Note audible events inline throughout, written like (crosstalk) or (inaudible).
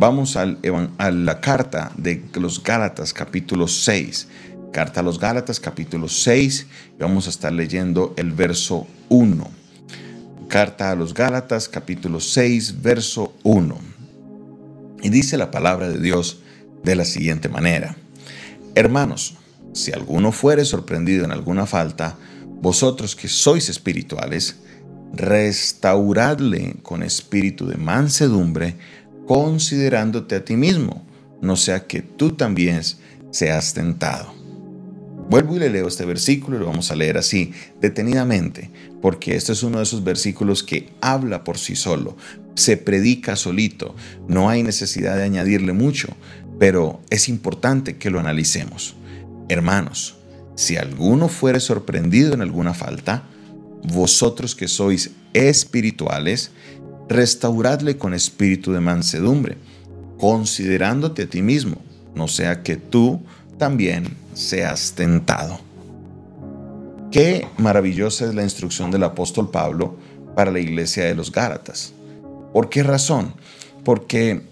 Vamos a la carta de los Gálatas capítulo 6. Carta a los Gálatas capítulo 6 y vamos a estar leyendo el verso 1. Carta a los Gálatas capítulo 6 verso 1. Y dice la palabra de Dios de la siguiente manera. Hermanos, si alguno fuere sorprendido en alguna falta, vosotros que sois espirituales, restauradle con espíritu de mansedumbre, considerándote a ti mismo, no sea que tú también seas tentado. Vuelvo y le leo este versículo y lo vamos a leer así, detenidamente, porque este es uno de esos versículos que habla por sí solo, se predica solito, no hay necesidad de añadirle mucho, pero es importante que lo analicemos. Hermanos, si alguno fuere sorprendido en alguna falta, vosotros que sois espirituales, restauradle con espíritu de mansedumbre, considerándote a ti mismo, no sea que tú también seas tentado. Qué maravillosa es la instrucción del apóstol Pablo para la iglesia de los Gálatas. ¿Por qué razón? Porque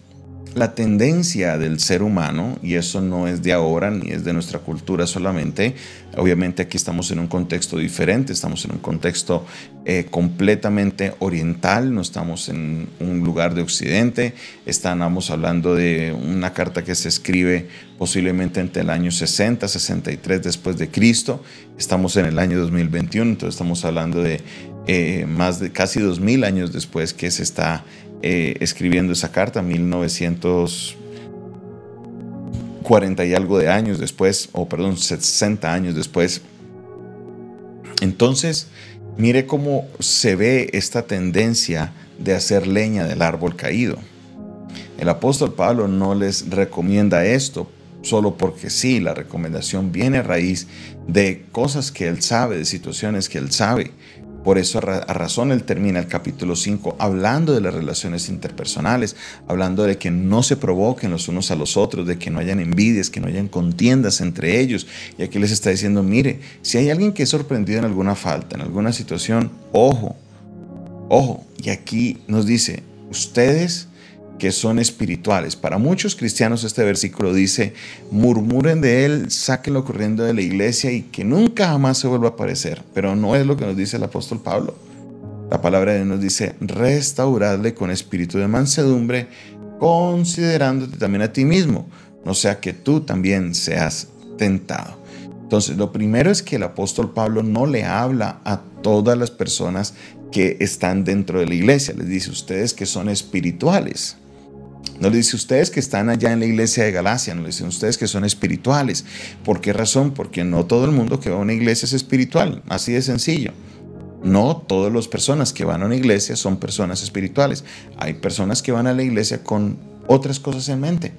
la tendencia del ser humano, y eso no es de ahora ni es de nuestra cultura solamente, obviamente aquí estamos en un contexto diferente, estamos en un contexto eh, completamente oriental, no estamos en un lugar de occidente, estamos hablando de una carta que se escribe posiblemente entre el año 60, 63 después de Cristo, estamos en el año 2021, entonces estamos hablando de eh, más de casi 2000 años después que se está eh, escribiendo esa carta, 1940 y algo de años después, o perdón, 60 años después. Entonces, mire cómo se ve esta tendencia de hacer leña del árbol caído. El apóstol Pablo no les recomienda esto solo porque sí, la recomendación viene a raíz de cosas que él sabe, de situaciones que él sabe. Por eso a razón él termina el capítulo 5 hablando de las relaciones interpersonales, hablando de que no se provoquen los unos a los otros, de que no hayan envidias, que no hayan contiendas entre ellos. Y aquí les está diciendo, mire, si hay alguien que es sorprendido en alguna falta, en alguna situación, ojo, ojo. Y aquí nos dice, ustedes que son espirituales. Para muchos cristianos este versículo dice, murmuren de él, sáquenlo corriendo de la iglesia y que nunca jamás se vuelva a aparecer. Pero no es lo que nos dice el apóstol Pablo. La palabra de Dios nos dice, restauradle con espíritu de mansedumbre, considerándote también a ti mismo, no sea que tú también seas tentado. Entonces, lo primero es que el apóstol Pablo no le habla a todas las personas que están dentro de la iglesia, les dice ustedes que son espirituales. No le dice ustedes que están allá en la iglesia de Galacia, no le dicen ustedes que son espirituales. ¿Por qué razón? Porque no todo el mundo que va a una iglesia es espiritual, así de sencillo. No todas las personas que van a una iglesia son personas espirituales. Hay personas que van a la iglesia con otras cosas en mente.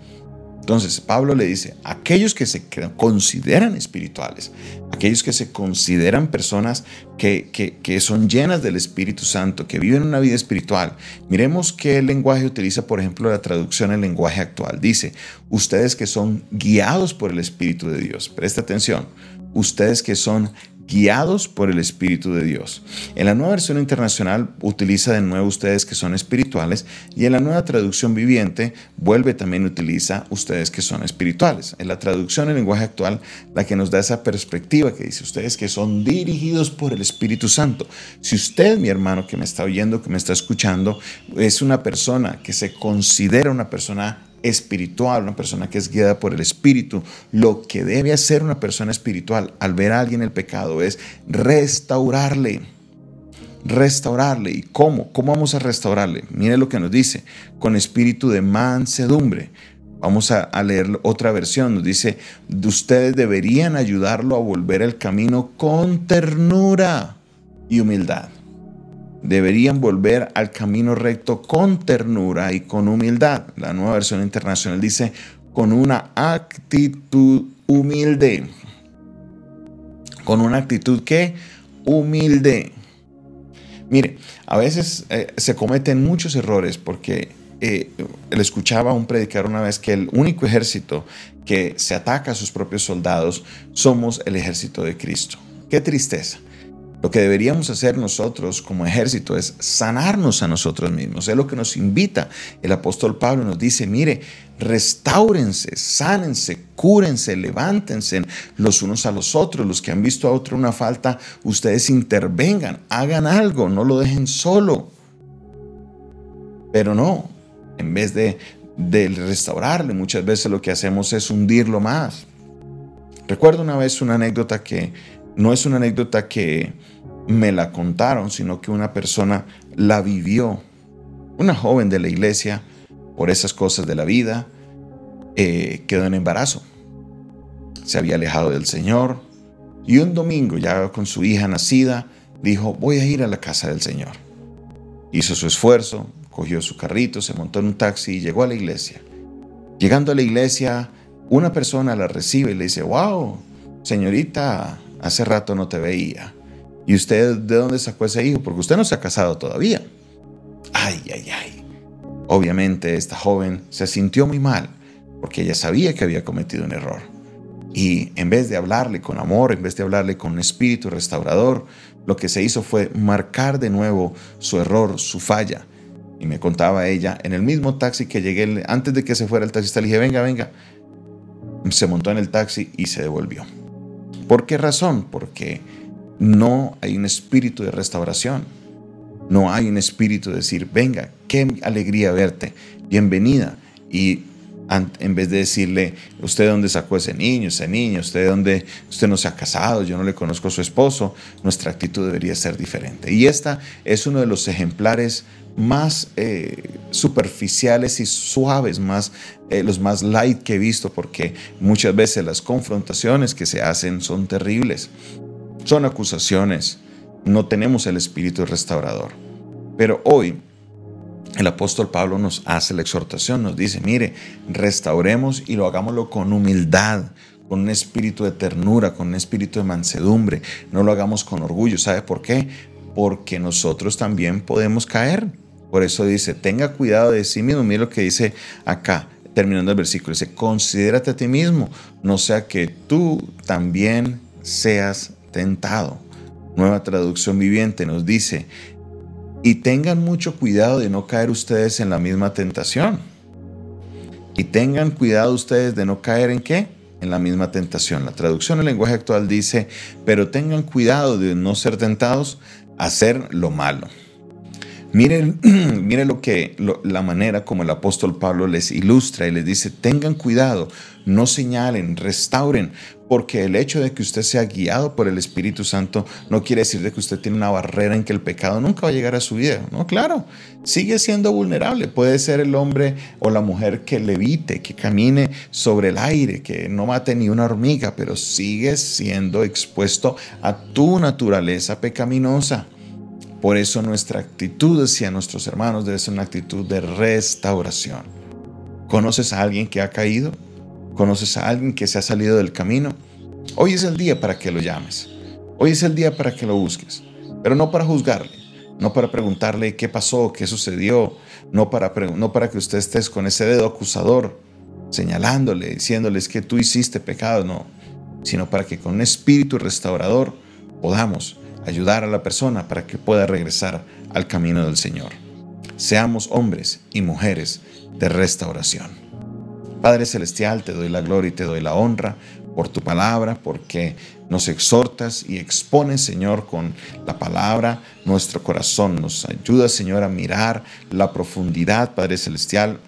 Entonces Pablo le dice, aquellos que se consideran espirituales, aquellos que se consideran personas que, que, son llenas del Espíritu Santo, que viven una vida espiritual, miremos qué lenguaje utiliza, por ejemplo, la traducción en lenguaje actual. Dice, ustedes que son guiados por el Espíritu de Dios, presta atención, ustedes que son guiados por el Espíritu de Dios. En la nueva versión internacional utiliza de nuevo ustedes que son espirituales y en la nueva traducción viviente vuelve también utiliza ustedes que son espirituales. En la traducción en lenguaje actual, la que nos da esa perspectiva que dice ustedes que son dirigidos por el Espíritu Santo. Si usted, mi hermano que me está oyendo, que me está escuchando, es una persona que se considera una persona espiritual, una persona que es guiada por el Espíritu, lo que debe hacer una persona espiritual al ver a alguien el pecado es restaurarle. Restaurarle. ¿Y cómo? ¿Cómo vamos a restaurarle? Mire lo que nos dice, con espíritu de mansedumbre. Vamos a, a leer otra versión. Nos dice, ustedes deberían ayudarlo a volver al camino con ternura y humildad deberían volver al camino recto con ternura y con humildad. La nueva versión internacional dice con una actitud humilde. Con una actitud que humilde. Mire, a veces eh, se cometen muchos errores porque eh, le escuchaba a un predicador una vez que el único ejército que se ataca a sus propios soldados somos el ejército de Cristo. Qué tristeza. Lo que deberíamos hacer nosotros como ejército es sanarnos a nosotros mismos. Es lo que nos invita el apóstol Pablo. Nos dice, mire, restáurense, sánense, cúrense, levántense los unos a los otros. Los que han visto a otro una falta, ustedes intervengan, hagan algo, no lo dejen solo. Pero no, en vez de, de restaurarle, muchas veces lo que hacemos es hundirlo más. Recuerdo una vez una anécdota que no es una anécdota que me la contaron, sino que una persona la vivió. Una joven de la iglesia, por esas cosas de la vida, eh, quedó en embarazo. Se había alejado del Señor y un domingo, ya con su hija nacida, dijo, voy a ir a la casa del Señor. Hizo su esfuerzo, cogió su carrito, se montó en un taxi y llegó a la iglesia. Llegando a la iglesia, una persona la recibe y le dice, wow, señorita, hace rato no te veía. ¿Y usted de dónde sacó ese hijo? Porque usted no se ha casado todavía. Ay, ay, ay. Obviamente esta joven se sintió muy mal porque ella sabía que había cometido un error. Y en vez de hablarle con amor, en vez de hablarle con un espíritu restaurador, lo que se hizo fue marcar de nuevo su error, su falla. Y me contaba ella, en el mismo taxi que llegué, antes de que se fuera el taxista, le dije, venga, venga. Se montó en el taxi y se devolvió. ¿Por qué razón? Porque no hay un espíritu de restauración. No hay un espíritu de decir, venga, qué alegría verte, bienvenida. Y en vez de decirle, usted dónde sacó ese niño, ese niño, usted dónde, usted no se ha casado, yo no le conozco a su esposo, nuestra actitud debería ser diferente. Y esta es uno de los ejemplares más eh, superficiales y suaves, más, eh, los más light que he visto, porque muchas veces las confrontaciones que se hacen son terribles, son acusaciones, no tenemos el espíritu restaurador. Pero hoy el apóstol Pablo nos hace la exhortación, nos dice, mire, restauremos y lo hagámoslo con humildad, con un espíritu de ternura, con un espíritu de mansedumbre, no lo hagamos con orgullo. ¿Sabe por qué? Porque nosotros también podemos caer. Por eso dice, tenga cuidado de sí mismo. Mira lo que dice acá, terminando el versículo. Dice, considérate a ti mismo, no sea que tú también seas tentado. Nueva traducción viviente nos dice, y tengan mucho cuidado de no caer ustedes en la misma tentación. Y tengan cuidado ustedes de no caer en qué? En la misma tentación. La traducción en lenguaje actual dice, pero tengan cuidado de no ser tentados a hacer lo malo. Miren, (clears throat) miren lo que la manera como el apóstol Pablo les ilustra y les dice, tengan cuidado, no señalen, restauren, porque el hecho de que usted sea guiado por el Espíritu Santo no quiere decir de que usted tiene una barrera en que el pecado nunca va a llegar a su vida. No, claro, sigue siendo vulnerable. Puede ser el hombre o la mujer que levite, que camine sobre el aire, que no mate ni una hormiga, pero sigue siendo expuesto a tu naturaleza pecaminosa. Por eso nuestra actitud hacia nuestros hermanos debe ser una actitud de restauración. ¿Conoces a alguien que ha caído? ¿Conoces a alguien que se ha salido del camino? Hoy es el día para que lo llames. Hoy es el día para que lo busques. Pero no para juzgarle, no para preguntarle qué pasó, qué sucedió, no para, no para que usted estés con ese dedo acusador señalándole, diciéndoles que tú hiciste pecado, no, sino para que con un espíritu restaurador podamos ayudar a la persona para que pueda regresar al camino del Señor. Seamos hombres y mujeres de restauración. Padre Celestial, te doy la gloria y te doy la honra por tu palabra, porque nos exhortas y expones, Señor, con la palabra nuestro corazón. Nos ayuda, Señor, a mirar la profundidad, Padre Celestial,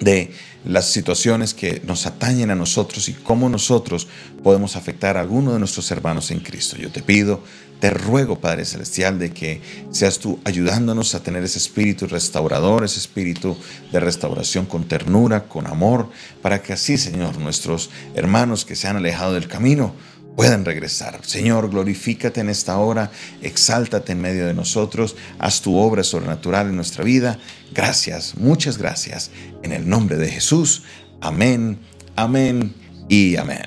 de las situaciones que nos atañen a nosotros y cómo nosotros podemos afectar a alguno de nuestros hermanos en Cristo. Yo te pido, te ruego, Padre Celestial, de que seas tú ayudándonos a tener ese espíritu restaurador, ese espíritu de restauración con ternura, con amor, para que así, Señor, nuestros hermanos que se han alejado del camino, puedan regresar. Señor, glorifícate en esta hora, exáltate en medio de nosotros, haz tu obra sobrenatural en nuestra vida. Gracias, muchas gracias. En el nombre de Jesús. Amén, amén y amén.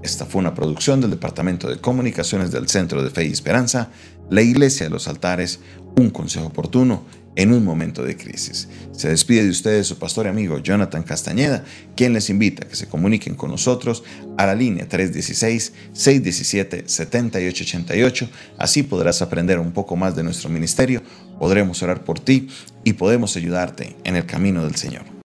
Esta fue una producción del Departamento de Comunicaciones del Centro de Fe y Esperanza, la Iglesia de los Altares, un consejo oportuno en un momento de crisis. Se despide de ustedes su pastor y amigo Jonathan Castañeda, quien les invita a que se comuniquen con nosotros a la línea 316-617-7888. Así podrás aprender un poco más de nuestro ministerio, podremos orar por ti y podemos ayudarte en el camino del Señor.